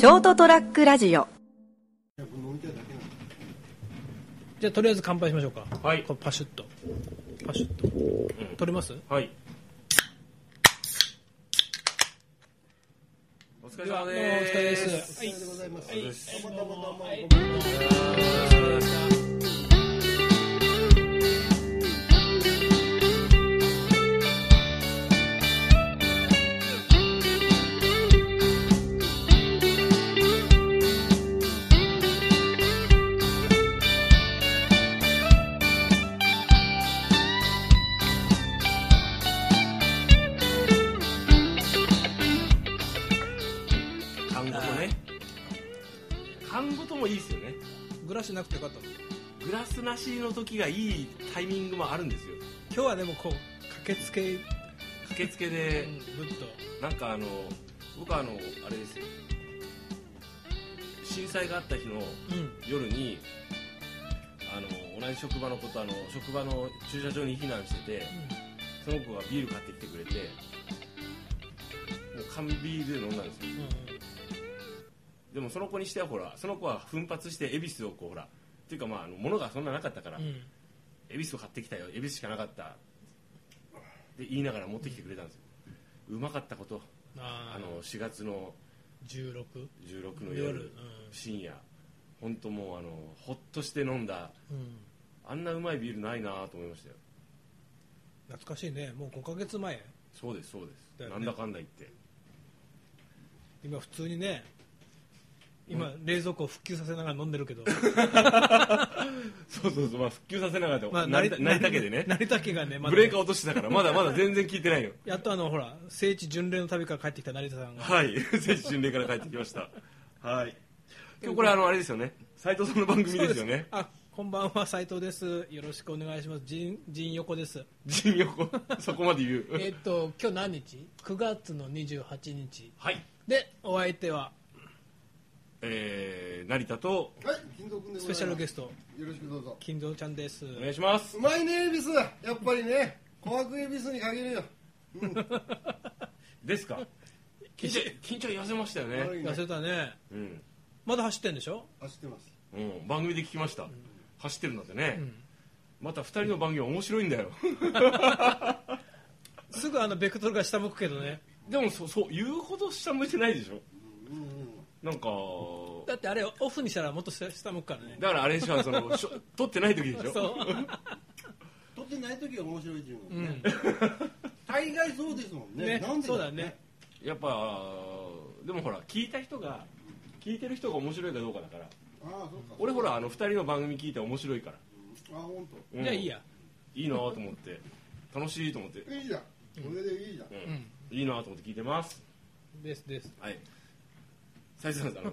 ショートトラックラジオ。じゃあとりあえず乾杯しましょうか。はい。こうパシュッと。パシュッと、取れます？はい。お疲れ様ではどうもお疲れで。です。すはい。でございます。はい。どうもどうもどうもはい。看もいいですよね。グラスなくてよかったのグラスなしの時がいいタイミングもあるんですよ。今日はでもこう駆けつけ、うん、駆けつけで、ぶっとなんかあの、僕はあの、あれですよ。震災があった日のうん夜に、あの、同じ職場の子とあの、職場の駐車場に避難してて、その子がビール買ってきてくれて、もう缶ビールで飲んだんですよ。うんうんでもその子にしてはほらその子は奮発して恵比寿をこうほらっていうかまああの物がそんななかったから、うん。恵比寿を買ってきたよ恵比寿しかなかったって言いながら持ってきてくれたんですよ。うまかったことああの4月の16 16の夜夜。深夜。本当もうあのほっとして飲んだ。あんなうまいビールないなと思いましたよ。懐かしいね。もう5ヶ月前。そうですそうです、ね。なんだかんだ言って。今普通にね今、冷蔵庫を復旧させながら飲んでるけど、そうそうそう、まあ、復旧させながらで、まあ成田成田家でね成田家がね、まだブレーカー落としてたからまだまだ全然聞いてないよやっとあのほら聖地巡礼の旅から帰ってきた成田さんが、はい、聖地巡礼から帰ってきました。はい。今日これあのあれですよね。斉藤さんの番組ですよね。あこんばんは斉藤ですよろしくお願いします陣陣横です陣横、そこまで言う。えっと今日何日 ?9 月の28日はい。でお相手はえー、成田とはい、金蔵君でございます。スペシャルゲストよろしくどうぞ。金蔵ちゃんですお願いします。うまいね、恵比寿。やっぱりね、琥珀恵比寿に限るよ。ですか？緊張緊張痩せましたよね。悪いね痩せたねうん。まだ走ってんでしょ？走ってます。うん。番組で聞きました。走ってるんだってね。また二人の番組面白いんだよ。すぐあのベクトルが下向くけどねでもそそう言うほど下向いてないでしょ？なんか。だってあれオフにしたらもっと下下向くからねだからあれでしょその しょ撮ってない時でしょ？そう撮ってない時は面白いっていううんのね。大概そうですもんね。ねなんでそうだね。やっぱでもほら聞いた人が聞いてる人が面白いかどうかだからああ、そうか。俺ほらあの2人の番組聞いて面白いから、あ、本うんじゃあいいやいいなと思って楽しいと思って、当。いいじゃん。これでいいじゃん。うんいいなと思って聞いてますですですはい斉藤さんあの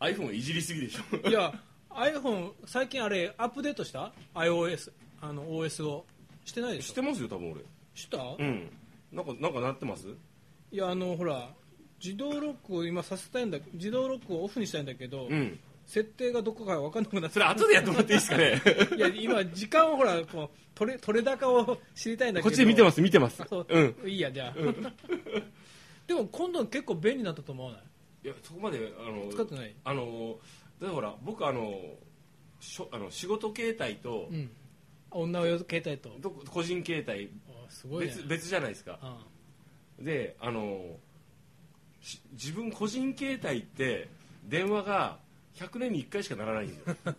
iPhone いじりすぎでしょ。いや iPhone 最近あれアップデートした？iOS あの OS を。してないでしょ？してますよ多分俺。した、うん。なんかなんかなってます？いやあのほら自動ロックを今させたいんだ自動ロックをオフにしたいんだけど、うん。設定がどこか分かんなくなって。それ後でやってもらっていいですかね？いや今時間をほらこう取れ取れ高を知りたいんだけど。こっちで見てます見てます。そう、うん。いいやじゃあ、でも今度結構便利になったと思わない？いやそこまであの使ってない？あのだからほら僕あのしょあの仕事形態と、うん。女用携帯と？ど個人形態あすごいね。別別じゃないですか。あであのし自分個人携帯って電話が100年に1回しかならないんですよ。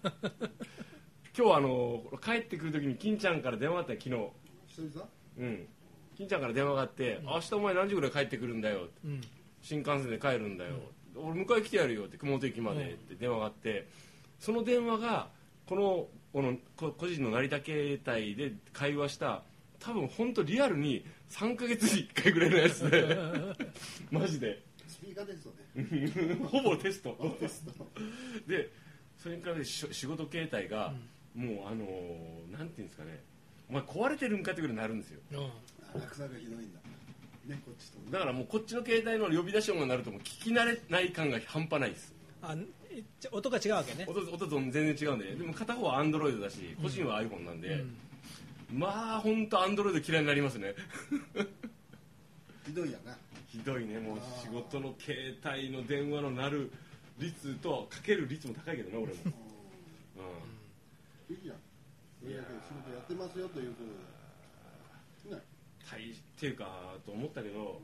今日あの帰ってくる時に金ちゃんから電話があったよ昨日。うん。金ちゃんから電話があって、明日お前何時ぐらい帰ってくるんだようん。新幹線で帰るんだよ、俺迎え来てやるよって熊本駅までって電話があってその電話がこのこのこ個人の成田携帯で会話した多分本当リアルに3ヶ月に1回ぐらいのやつで マジでスピーカーテストね。ほぼテストテスト。でそれからし仕事携帯が、もうあのーなんていうんですかねお前壊れてるんかってぐらいになるんですようん落差がひどいんだ。ね、こっちと。だからもうこっちの携帯の呼び出し音が鳴るともう聞き慣れない感が半端ないです。あ音が違うわけね。音音と全然違うんで。でも片方はアンドロイドだし個人は iPhone なんで、まあ本当アンドロイド嫌いになりますね。ひどいやな。ひどいね。もう仕事の携帯の電話の鳴る率とかける率も高いけどね俺も、うん、いいやん。それだけ仕事やってますよということで。ね。大っていうかと思ったけど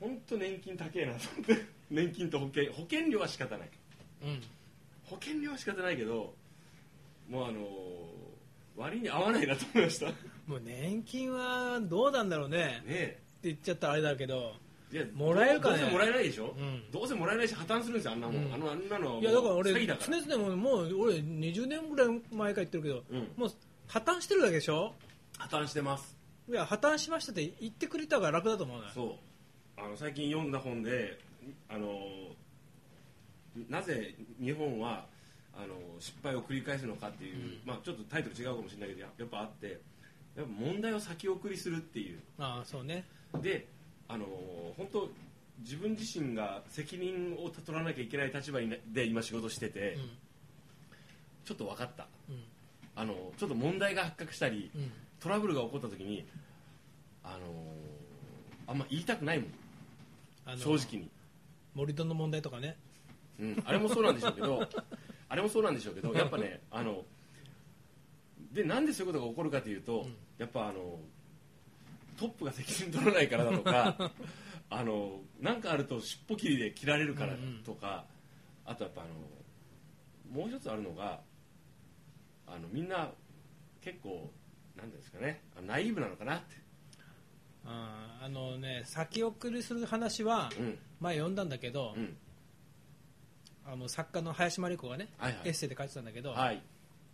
本当年金高えなと思って 年金と保険保険料は仕方ない。うん。保険料は仕方ないけどもうあの割に合わないなと思いました。ねもう年金はどうなんだろうね。ってえ言っちゃったらあれだけどいやもらえるかね。どうせもらえないでしょ、うん。どうせもらえないし破綻するんですよあんなもん、うん。あのあんなのいやだから俺常々もうもう俺20年ぐらい前から言ってるけど、うん。もう破綻してるだけでしょ？破綻してますいや破綻しましたって言ってくれた方が楽だと思うなそう。あの最近読んだ本であのなぜ日本はあの失敗を繰り返すのかっていう、まあ、ちょっとタイトル違うかもしれないけどややっぱあってやっぱ問題を先送りするっていう。ああそうね。であの本当自分自身が責任を取らなきゃいけない立場で今仕事してて、うん。ちょっと分かった。うん。あのちょっと問題が発覚したり、うんトラブルが起こった時にあのあんま言いたくないもん。あの正直に、盛り土の問題とかね。うん、あれもそうなんでしょうけど あれもそうなんでしょうけどやっぱねあのでなんでそういうことが起こるかというと、うん。やっぱあのトップが責任取らないからだとか あのなんかあると尻尾切りで切られるからとか、あとやっぱあのもう一つあるのがあのみんな結構なんですかね。あナイーブなのかなって、あーあのね先送りする話はうん。前読んだんだけど、うん。あの作家の林真理子がね、はいはい。エッセイで書いてたんだけど、はい。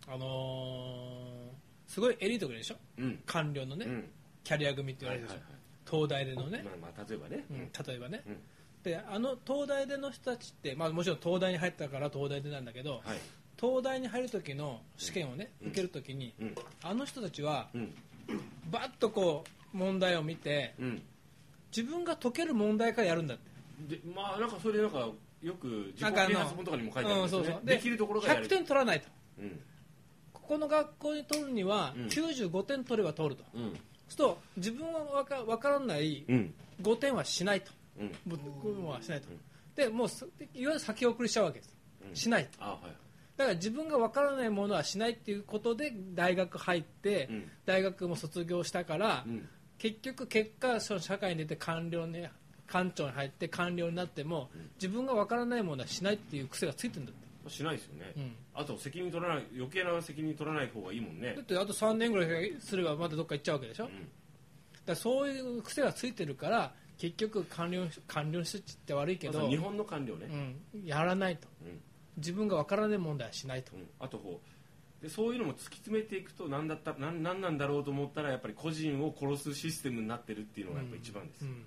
あのーすごいエリート組でしょ？うん。官僚のね、うん。キャリア組って言われるでしょ、はいはい東大でのね、まあ、まあ例えばね、うん。例えばね、うん。であの東大での人たちって、まあ、もちろん東大に入ったから東大でなんだけど、はい東大に入る時の試験をね、うん。受ける時に、うん。あの人たちはうん。バッとこう問題を見てうん。自分が解ける問題からやるんだって。でまあなんかそれなんかよく自己なんかあの啓発本とかにも書いてあるんですよね。うんそうそう。できるところがや100る点取らないと。うん。ここの学校に取るにはうん。95点取れば取ると、うん。そうすると自分は分か分からないうん。5点はしないと。うん。もう5点はしないと。うん。でもうすいわゆる先送りしちゃうわけです。うん。しないあはいだから自分が分からないものはしないっていうことで大学入って、うん。大学も卒業したから、うん。結局結果その社会に出て官僚ね官庁に入って官僚になっても、自分が分からないものはしないっていう癖がついてるんだって、しないですよね、うん。あと責任取らない余計な責任取らない方がいいもんね。だってあと3年ぐらいすればまたどっか行っちゃうわけでしょ、だからそういう癖がついてるから結局官僚官僚の人って言って悪いけど、日本の官僚ね、うん、やらないと。うん自分が分からない問題はしないと、うん。あとこうでそういうのも突き詰めていくと何だったなんなんだろうと思ったらやっぱり個人を殺すシステムになってるっていうのがやっぱ一番です、うん。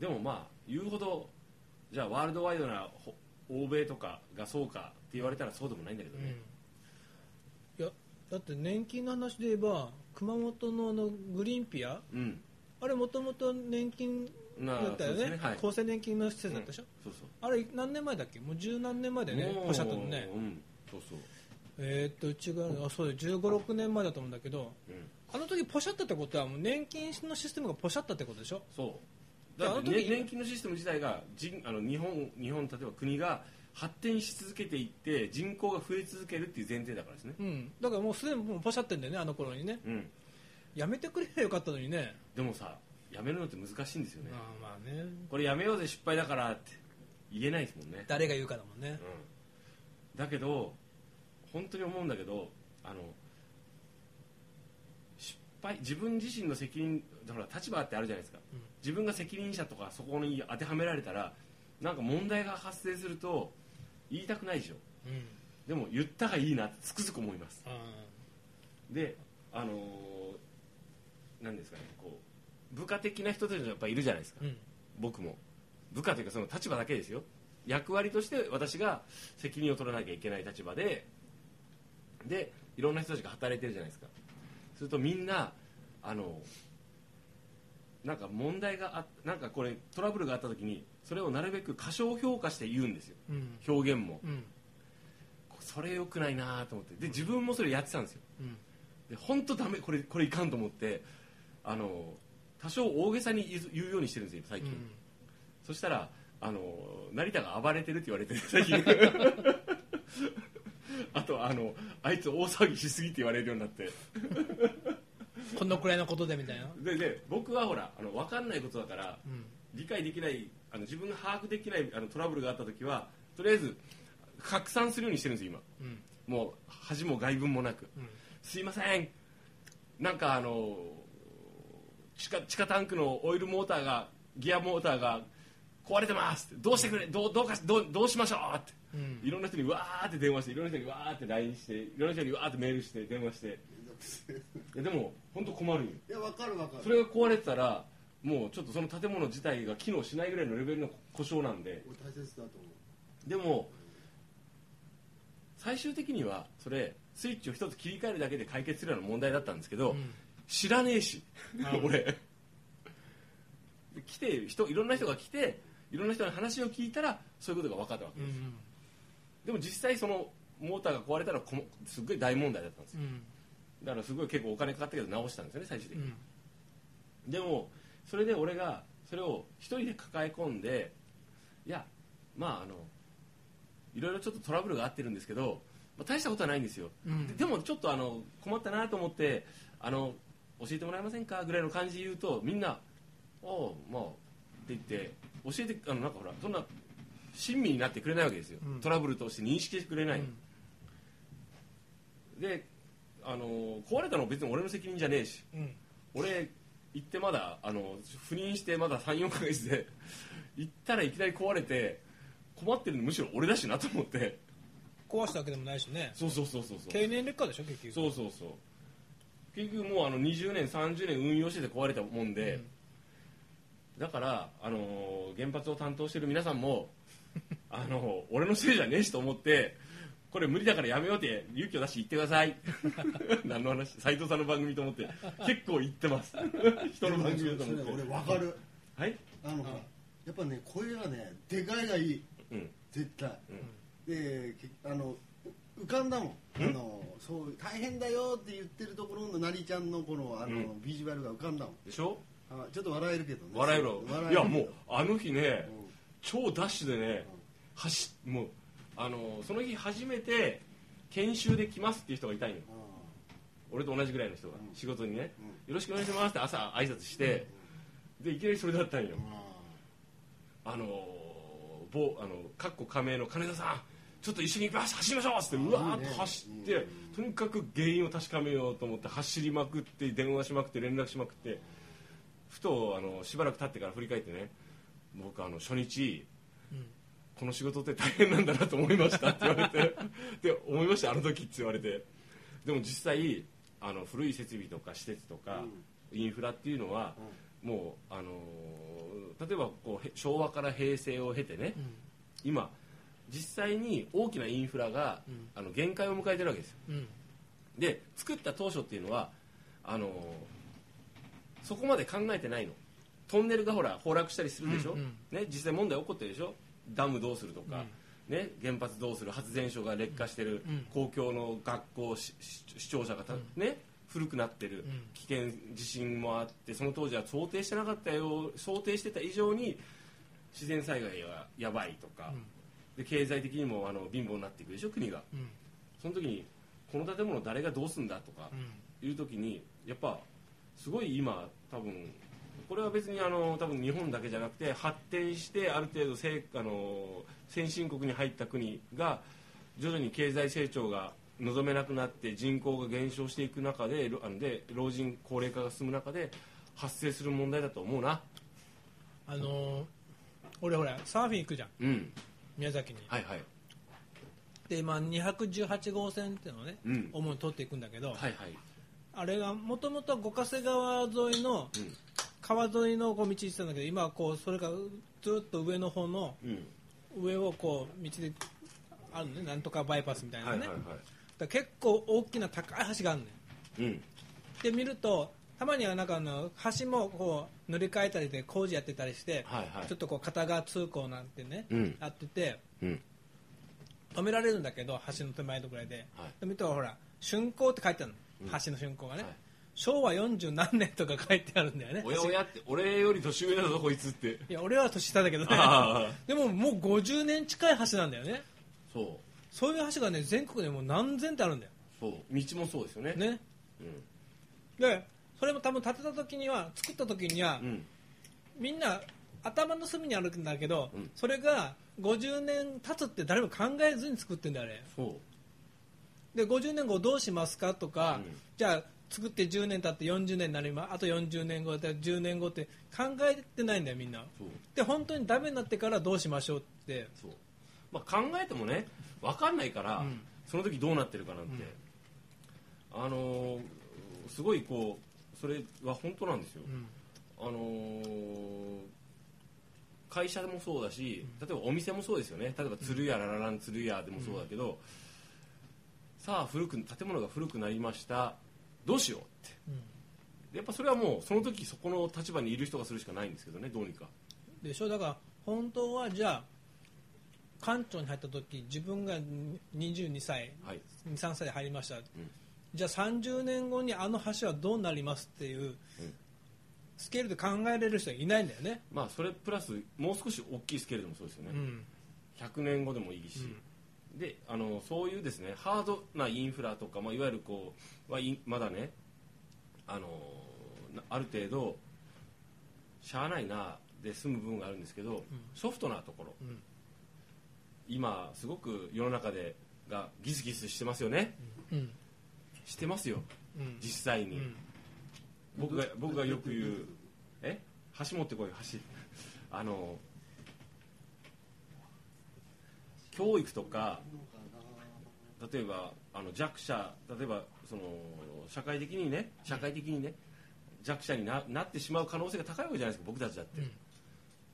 でもまあ言うほどじゃあワールドワイドなほ欧米とかがそうかって言われたらそうでもないんだけどね、いやだって年金の話で言えば熊本のあのグリーンピア？うん。あれもともと年金なだったよね。そうですはい。厚生年金の施設だったでしょ、そうそう。あれ何年前だっけ？もう十何年前だよね。もうポシャったのね。うん。そうそう。えーっとうちがあそう1 5 6年前だと思うんだけどうん。あの時ポシャったってことはもう年金のシステムがポシャったってことでしょ？そう。だって、ねあの時年金のシステム自体が人あの日本日本例えば国が発展し続けていって人口が増え続けるっていう前提だからですね。うん。だからもうすでにもうポシャってんだよねあの頃にね。うん。やめてくればよかったのにね。でもさやめるのって難しいんですよね、まあまあね。これやめようぜ失敗だからって言えないですもんね、誰が言うかだもんね。うん、だけど本当に思うんだけどあの失敗自分自身の責任だから立場ってあるじゃないですか、うん。自分が責任者とかそこに当てはめられたらなんか問題が発生すると言いたくないでしょ。うん。でも言ったがいいなってつくづく思います。あであのーなんですかねこう部下的な人たちがやっぱいるじゃないですか、ーうん。僕も。部下というかその立場だけですよ。役割として私が責任を取らなきゃいけない立場ででいろんな人たちが働いてるじゃないですか。するとみんなあのなんか問題があなんかこれトラブルがあった時にそれをなるべく過小評価して言うんですよ。うん。表現も。うん。それ良くないなと思って。で自分もそれやってたんですよ。うん。で本当ダメこれこれいかんと思ってあの多少大げさに言うようにしてるんですよ最近、そしたらあの成田が暴れてるって言われてる最近。あとあのあいつ大騒ぎしすぎって言われるようになって。このくらいのことでみたいな。でで僕はほらあの分かんないことだから、うん。理解できないあの自分が把握できないあのトラブルがあった時はとりあえず拡散するようにしてるんですよ今。うん。もう恥も外聞もなく、うん。すいません。なんかあの地下地下タンクのオイルモーターがギアモーターが壊れてますどうしてくれどうどうかしどうどうしましょうって。うん。いろんな人にわーって電話していろんな人にわーって LINE していろんな人にわーってメールして電話して。いやでも本当困るよ。いやわかるわかる。それが壊れてたらもうちょっとその建物自体が機能しないぐらいのレベルの故障なんで。俺大切だと思う。でも最終的にはそれスイッチを一つ切り替えるだけで解決するような問題だったんですけど、うん知らねえし。俺。で来て人いろんな人が来ていろんな人の話を聞いたらそういうことが分かったわけです、うんでも実際そのモーターが壊れたらこもすっごい大問題だったんですよ。うん。だからすごい結構お金かかったけど直したんですよね最終的に、うん。でもそれで俺がそれを一人で抱え込んでいやまああのいろいろちょっとトラブルがあってるんですけど、まあ、大したことはないんですよ、うん。ででもちょっとあの困ったなと思ってあの教えてもらえませんか？ぐらいの感じで言うとみんな「おうまあ」って言って教えてあのなんかほらそんな親身になってくれないわけですよ、うん。トラブルとして認識してくれない、うん。であの壊れたのは別に俺の責任じゃねえし。うん。俺行ってまだあの赴任してまだ34ヶ月で行ったらいきなり壊れて困ってるのむしろ俺だしなと思って。壊したわけでもないしね。そうそうそうそうそう。経年劣化でしょ結局。そうそうそう結局もうあの20年30年運用してて壊れたもんで、だから、あの原発を担当してる皆さんも あの俺のせいじゃねえしと思ってこれ無理だからやめようって勇気を出して言ってください。何の話？斉藤さんの番組と思って結構言ってます。人の番組だとそれ思って。俺わかる。はい？あのほらやっぱね声がねでかいがいい。うん。絶対、でけあのう浮かんだもん、あのそう大変だよって言ってるところのなりちゃんのこのあの、うビジュアルが浮かんだもん。でしょ？あちょっと笑えるけどね。笑えろ。笑える。いやもうあの日ねうん。超ダッシュでね走もうあのその日初めて研修で来ますっていう人がいたんよ。あ俺と同じぐらいの人が、うん。仕事にね、うん。よろしくお願いしますって朝挨拶して、でいきなりそれだったんよ、ああの某あのかっこ加盟の金田さんちょっと一緒に走りましょうっつってうわーっと走ってとにかく原因を確かめようと思って走りまくって電話しまくって連絡しまくってふとあのしばらく経ってから振り返ってね僕あの初日うんこの仕事って大変なんだなと思いましたって言われて で思いましたあの時って言われて。でも実際あの古い設備とか施設とか、インフラっていうのは、もうあのー例えばこうへ昭和から平成を経てね、うん。今実際に大きなインフラが、うん。あの限界を迎えてるわけですよ。うん。で作った当初っていうのはあのーそこまで考えてないの。トンネルがほら崩落したりするでしょ、うんうん。ね、実際問題起こってるでしょ？ダムどうするとか、ね、原発どうする？発電所が劣化してる、うん。公共の学校視聴者がた、ね、古くなってる、うん。危険地震もあってその当時は想定してなかったよ想定してた以上に自然災害がやばいとか、で経済的にもあの貧乏になっていくでしょ国が。うん。うんその時にこの建物誰がどうすんだとかいう時にやっぱすごい今多分これは別にあの多分日本だけじゃなくて発展してある程度せあの先進国に入った国が徐々に経済成長が望めなくなって人口が減少していく中でろあので老人高齢化が進む中で発生する問題だと思うな。あのー俺ほらサーフィン行くじゃん。うん宮崎に。はいはい。で今218号線っていうのをね、うん。主に通っていくんだけど、はいはい。あれがもともと五ヶ瀬川沿いのうん。川沿いのこう道行ってたんだけど今はこうそれがずっと上の方のうん。上をこう道であるのねなんとかバイパスみたいなね、はいはいはい。だ結構大きな高い橋があるのよ。うん。で見るとたまにはなんかあの橋もこう塗り替えたりで工事やってたりして、はいはい。ちょっとこう片側通行なんてね、うん。あっててうん。止められるんだけど橋の手前のぐらいで、はい。で見るとほら竣工って書いてあるの、うん。橋の竣工がね、はい。昭和40何年とか書いてあるんだよね。おやおやって俺より年上だぞこいつって。いや俺は年下だけどね。でももう50年近い橋なんだよね。そう。そういう橋がね全国でもう何千ってあるんだよ。そう。道もそうですよね。ね。でそれも多分建てた時には作った時には、うん、うん、みんな頭の隅にあるんだけど、うん。それが50年経つって誰も考えずに作ってんだよあれ。そう。で50年後どうしますかとか、うん。じゃあ作って10年経って40年になりますあと40年後で10年後って考えてないんだよみんな。で本当にダメになってからどうしましょうって。まあ、考えてもね分かんないから、うん。その時どうなってるかなんて、あのーすごいこうそれは本当なんですよ、うん。あのー会社でもそうだし例えばお店もそうですよね。例えば鶴屋ラララン鶴屋でもそうだけど、さあ古く建物が古くなりました。どうしようって。うん。やっぱそれはもうその時そこの立場にいる人がするしかないんですけどねどうにか。でしょ？だから本当はじゃあ館長に入った時自分が22歳はい。23歳で入りました、じゃあ30年後にあの橋はどうなりますっていう、スケールで考えれる人はいないんだよね、まあそれプラスもう少し大きいスケールでもそうですよね、うん。100年後でもいいし、であのそういうですねハードなインフラとか、まあ、いわゆるこうはいまだねあのなある程度しゃあないなで済む部分があるんですけど、ソフトなところ、うん。今すごく世の中でがギスギスしてますよね。うんしてますよ。うん。実際に、うん。僕が僕がよく言うえ？橋持ってこい橋。あの教育とか例えばあの弱者例えばその社会的にね社会的にね弱者にななってしまう可能性が高いわけじゃないですか僕たちだって、うん。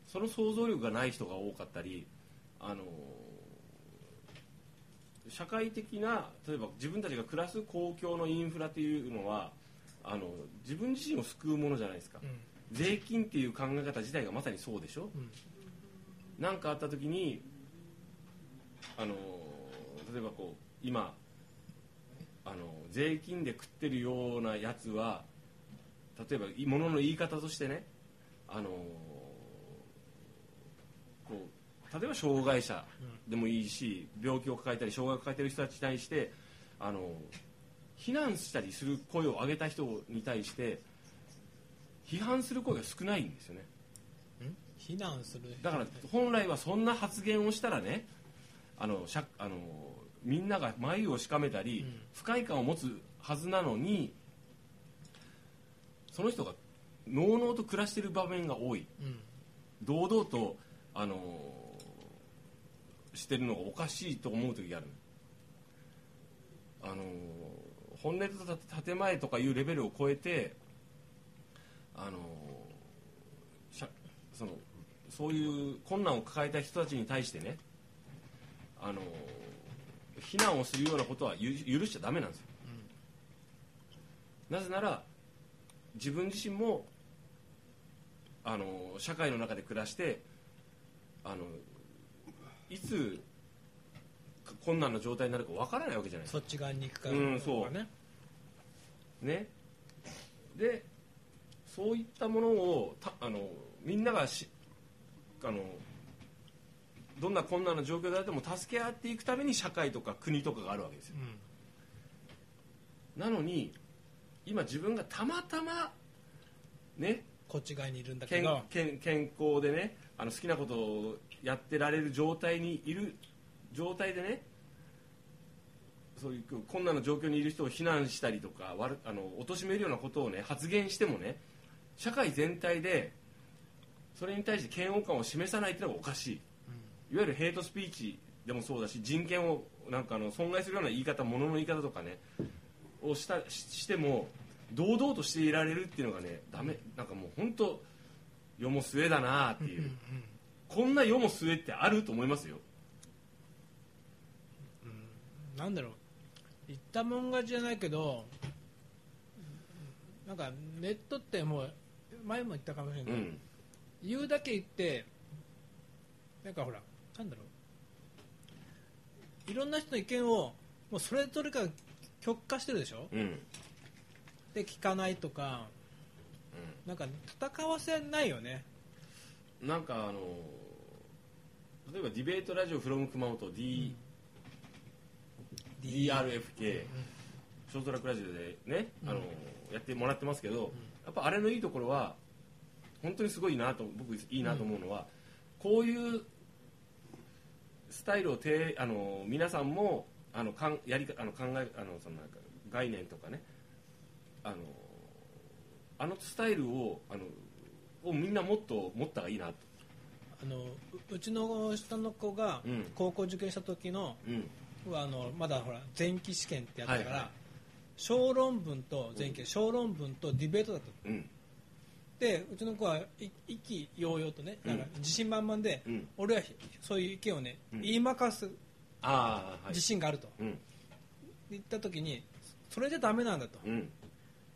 その想像力がない人が多かったりあの社会的な例えば自分たちが暮らす公共のインフラっていうのはあの自分自身を救うものじゃないですか、うん。税金っていう考え方自体がまさにそうでしょ？うん。何かあった時にあの例えばこう今あの税金で食ってるようなやつは例えばいものの言い方としてねあの例えば障害者でもいいし病気を抱えたり障害を抱えている人たちに対してあの非難したりする声を上げた人に対して批判する声が少ないんですよね。うん？非難するだから本来はそんな発言をしたらねあのしゃあのみんなが眉をしかめたり、うん。不快感を持つはずなのにその人がのうのうと暮らしている場面が多い。うん。堂々とあのしてるのがおかしいと思う時がある。あの本音と建前とかいうレベルを超えてあのそのそういう困難を抱えた人たちに対してねあの非難をするようなことはゆ許しちゃダメなんですよ、なぜなら自分自身もあの社会の中で暮らしてあのいつ困難な状態になるかわからないわけじゃない。ですかそっち側に行くかうんそう。ね。ね。でそういったものをたあのみんながしあのどんな困難な状況であっても助け合っていくために社会とか国とかがあるわけですよ。うん。なのに今自分がたまたまね。こっち側にいるんだけ健ど健健康でねあの好きなことをやってられる状態にいる状態でねそういう困難な状況にいる人を非難したりとか悪あの貶めるようなことをね発言してもね社会全体でそれに対して嫌悪感を示さないっていうのがおかしい、いわゆるヘイトスピーチでもそうだし人権をなんかあの損害するような言い方物の言い方とかねをしたししても堂々としていられるっていうのがねダメ。なんかもう本当世も末だなっていう、こんな世も末ってあると思いますよ。なんだろう。言ったもん勝ちじゃないけどなんかネットってもう前も言ったかもしれないけど、うん。言うだけ言ってなんかほらなんだろう。いろんな人の意見をもうそれぞれが極化してるでしょ？うん。で聞かないとか、なんか戦わせないよねなんかあの例えばディベートラジオフロム熊本 D、DRFK、ショートラックラジオでね、あのやってもらってますけど、やっぱあれのいいところは本当にすごいなと僕いいなと思うのは、こういうスタイルをてあの皆さんもあのかんやりかあの考えあのそのなんか概念とかねあのあのスタイルをあのをみんなもっと持ったらいいなと。あのううちの下の子がうん。高校受験した時の,、うん。あのまだほら前期試験ってやったから、はいはい小論文と前期、小論文とディベートだったうん。でうちの子はい意気揚々とねなんかうん自信満々で、うん。俺はそういう意見をね、うん。言いまかす自信があると。うん。言った時にそれじゃダメなんだと、うん。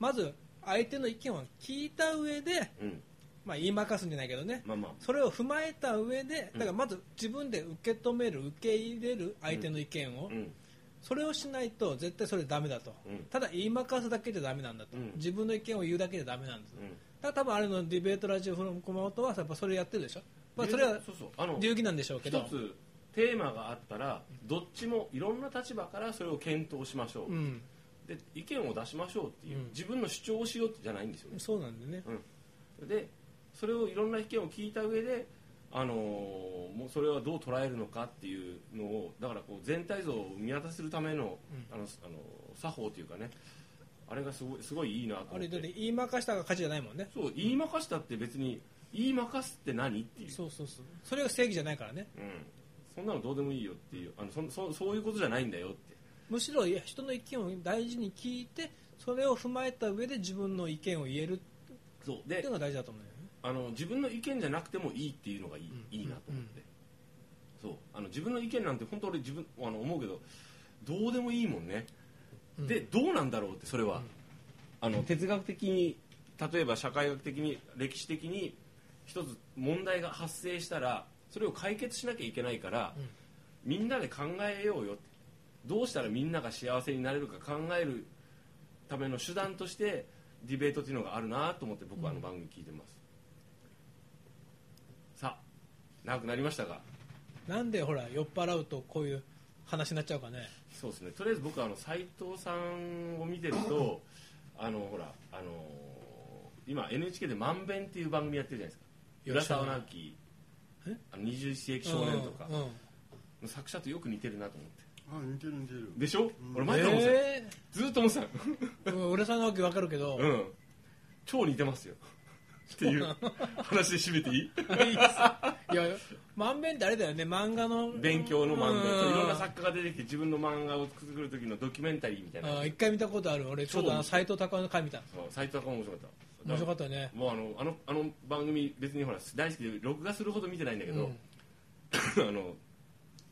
まず相手の意見を聞いた上で、うんまあ、言いまかすんじゃないけどね。まあまあ。それを踏まえた上でうん。だからまず自分で受け止める受け入れる相手の意見を、うん。それをしないと絶対それダメだと、うん。ただ言いまかすだけじゃダメなんだと、うん。自分の意見を言うだけじゃダメなんです、うん。だから多分あれのディベートラジオフロム熊本はやっぱそれやってるでしょ、まあ、それは流儀なんでしょうけど。テーマがあったらどっちもいろんな立場からそれを検討しましょう、うん。で意見を出しましょうっていう、うん。自分の主張をしようじゃないんですよね、そうなんでね。うん、でそれをいろんな意見を聞いた上であのーもうそれはどう捉えるのかっていうのをだからこう全体像を見渡せるための,、あのあの作法というかねあれがすごいすごいいいなとあれ思って。だって言いまかしたが勝ちじゃないもんね。そう言いまかしたって別に言いまかすって何っていう。そうそうそう。それが正義じゃないからね。うん、そんなのどうでもいいよっていう。あのそそそういうことじゃないんだよって。むしろいや人の意見を大事に聞いてそれを踏まえた上で自分の意見を言えるっそう。でていうのが大事だと思うよねあの自分の意見じゃなくてもいいっていうのがいい,、うん。いいなと思って、そう。あの自分の意見なんて本当俺自分あの思うけどどうでもいいもんね、うん。でどうなんだろうってそれは、あの哲学的に例えば社会学的に歴史的に一つ問題が発生したらそれを解決しなきゃいけないから、みんなで考えようよ。どうしたらみんなが幸せになれるか考えるための手段としてディベートっていうのがあるなと思って僕はあの番組聞いてます、さあ長くなりましたがなんでほら酔っ払うとこういう話になっちゃうかね。そうですね。とりあえず僕はあの斉藤さんを見てると あのほらあの今 NHK で「まんべん」っていう番組やってるじゃないですか。浦沢直樹。え？あの21世紀少年とか。うんうん。の作者とよく似てるなと思って。あ似てる似てる。でしょ、俺前から思ってた、えずーっと思ってた。ー、俺さんのわけわかるけど、うん。超似てますよっていう話で締めていい？いいっす。いやまんべんってあれだよね。漫画の。勉強の漫画。うん。いろんな作家が出てきて自分の漫画を作る時のドキュメンタリーみたいな。あ一回見たことある。俺ちょうどあ斎藤隆夫の回見た。そう斎藤さんも面白かった。面白かったね。もうあのあのあの番組別にほら大好きで録画するほど見てないんだけど、うん。あの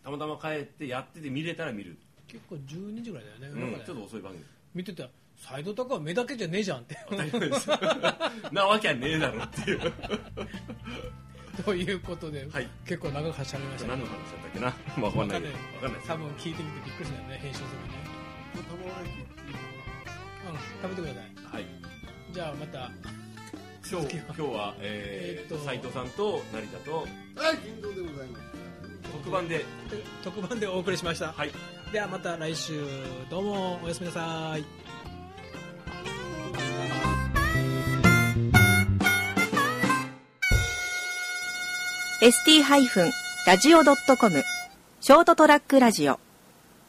たまたま帰ってやってて見れたら見る、結構12時ぐらいだよね,、うん。ちょっと遅い番組。見てたら斎藤隆夫は目だけじゃねえじゃんって。当たり前ですなわけはねえだろっていう。ということで、はい。結構長く話しゃべりました。何の話だったっけな？まあ分かんない。け分かんない。多分聞いてみてびっくりしたよね編集するにね。ううん食べてください。はい。じゃあまた。今日今日はえーえーっと。斉藤さんと成田とはい金堂でございます。特番で。特番でお送りしました、はいではまた来週どうもおやすみなさい。ST-radio.com ショートトラックラジオ。